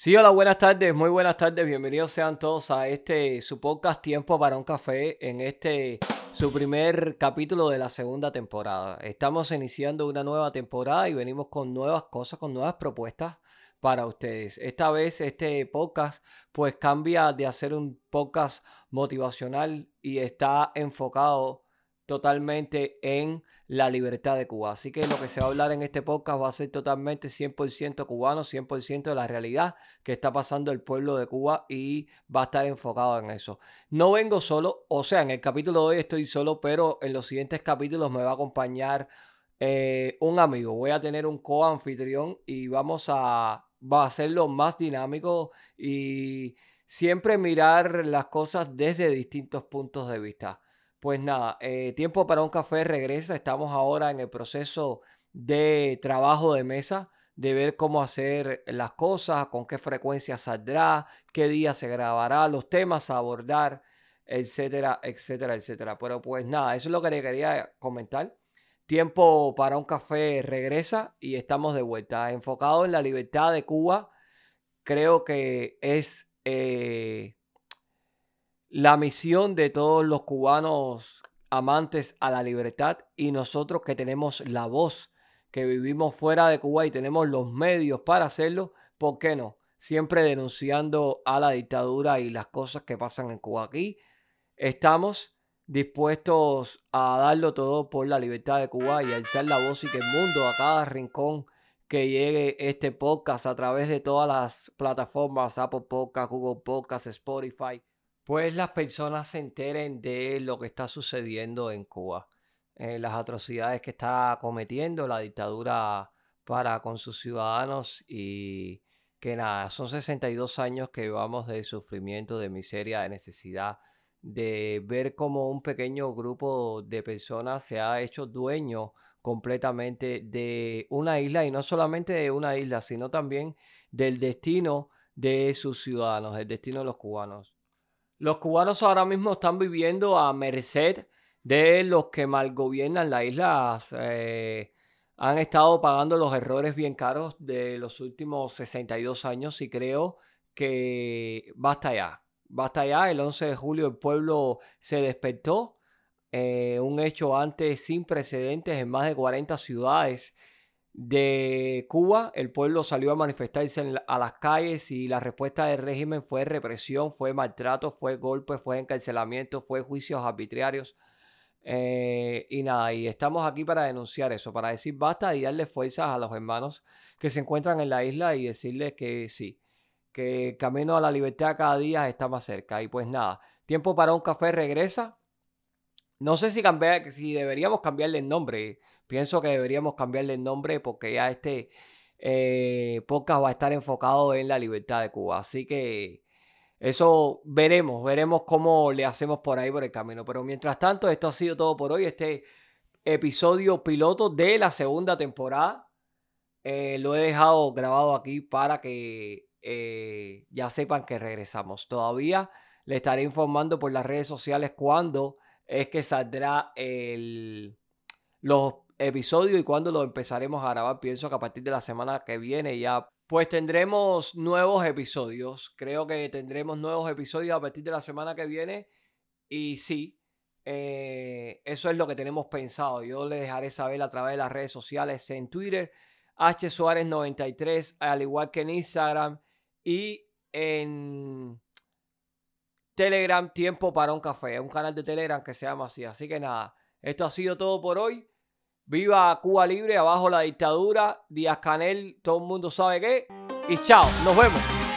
Sí, hola, buenas tardes, muy buenas tardes, bienvenidos sean todos a este su podcast Tiempo para un café en este su primer capítulo de la segunda temporada. Estamos iniciando una nueva temporada y venimos con nuevas cosas, con nuevas propuestas para ustedes. Esta vez este podcast pues cambia de hacer un podcast motivacional y está enfocado totalmente en la libertad de Cuba. Así que lo que se va a hablar en este podcast va a ser totalmente 100% cubano, 100% de la realidad que está pasando el pueblo de Cuba y va a estar enfocado en eso. No vengo solo, o sea, en el capítulo de hoy estoy solo, pero en los siguientes capítulos me va a acompañar eh, un amigo. Voy a tener un co-anfitrión y vamos a, va a hacerlo más dinámico y siempre mirar las cosas desde distintos puntos de vista. Pues nada, eh, Tiempo para un café regresa. Estamos ahora en el proceso de trabajo de mesa, de ver cómo hacer las cosas, con qué frecuencia saldrá, qué día se grabará, los temas a abordar, etcétera, etcétera, etcétera. Pero pues nada, eso es lo que le quería comentar. Tiempo para un café regresa y estamos de vuelta. Enfocado en la libertad de Cuba, creo que es eh, la misión de todos los cubanos amantes a la libertad y nosotros que tenemos la voz, que vivimos fuera de Cuba y tenemos los medios para hacerlo, ¿por qué no? Siempre denunciando a la dictadura y las cosas que pasan en Cuba. Aquí estamos dispuestos a darlo todo por la libertad de Cuba y alzar la voz y que el mundo, a cada rincón que llegue este podcast a través de todas las plataformas, Apple Podcast, Google Podcast, Spotify, pues las personas se enteren de lo que está sucediendo en Cuba, eh, las atrocidades que está cometiendo la dictadura para con sus ciudadanos y que nada, son 62 años que vamos de sufrimiento, de miseria, de necesidad, de ver cómo un pequeño grupo de personas se ha hecho dueño completamente de una isla y no solamente de una isla, sino también del destino de sus ciudadanos, el destino de los cubanos. Los cubanos ahora mismo están viviendo a merced de los que mal gobiernan la isla. Eh, han estado pagando los errores bien caros de los últimos 62 años y creo que basta ya. Basta ya. El 11 de julio el pueblo se despertó. Eh, un hecho antes sin precedentes en más de 40 ciudades de Cuba, el pueblo salió a manifestarse a las calles y la respuesta del régimen fue represión, fue maltrato, fue golpe, fue encarcelamiento, fue juicios arbitrarios. Eh, y nada, y estamos aquí para denunciar eso, para decir basta y darle fuerzas a los hermanos que se encuentran en la isla y decirles que sí, que el camino a la libertad cada día está más cerca. Y pues nada, tiempo para un café regresa. No sé si, cambiar, si deberíamos cambiarle el nombre. Pienso que deberíamos cambiarle el nombre porque ya este eh, podcast va a estar enfocado en la libertad de Cuba. Así que eso veremos, veremos cómo le hacemos por ahí por el camino. Pero mientras tanto, esto ha sido todo por hoy. Este episodio piloto de la segunda temporada. Eh, lo he dejado grabado aquí para que eh, ya sepan que regresamos. Todavía le estaré informando por las redes sociales cuándo es que saldrá el, los episodio y cuando lo empezaremos a grabar. Pienso que a partir de la semana que viene ya pues tendremos nuevos episodios. Creo que tendremos nuevos episodios a partir de la semana que viene. Y sí, eh, eso es lo que tenemos pensado. Yo les dejaré saber a través de las redes sociales en Twitter, H Suárez 93, al igual que en Instagram y en Telegram, Tiempo para un Café. Un canal de Telegram que se llama así. Así que nada, esto ha sido todo por hoy. Viva Cuba Libre, abajo la dictadura, Díaz Canel, todo el mundo sabe qué. Y chao, nos vemos.